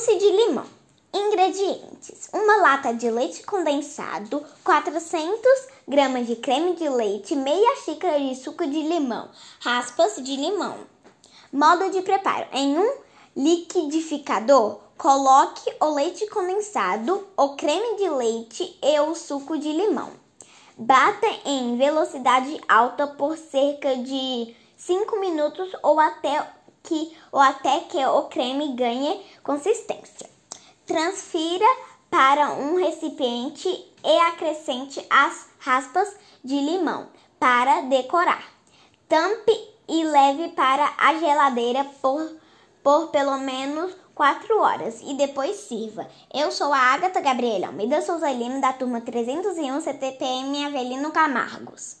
Mousse de limão. Ingredientes: uma lata de leite condensado, 400 gramas de creme de leite, meia xícara de suco de limão, raspas de limão. Modo de preparo: em um liquidificador, coloque o leite condensado, o creme de leite e o suco de limão. Bata em velocidade alta por cerca de 5 minutos ou até que, ou até que o creme ganhe consistência. Transfira para um recipiente e acrescente as raspas de limão para decorar. Tampe e leve para a geladeira por, por pelo menos 4 horas e depois sirva. Eu sou a Agatha Gabriela Almeida Souza Lima da turma 301 CTPM Avelino Camargos.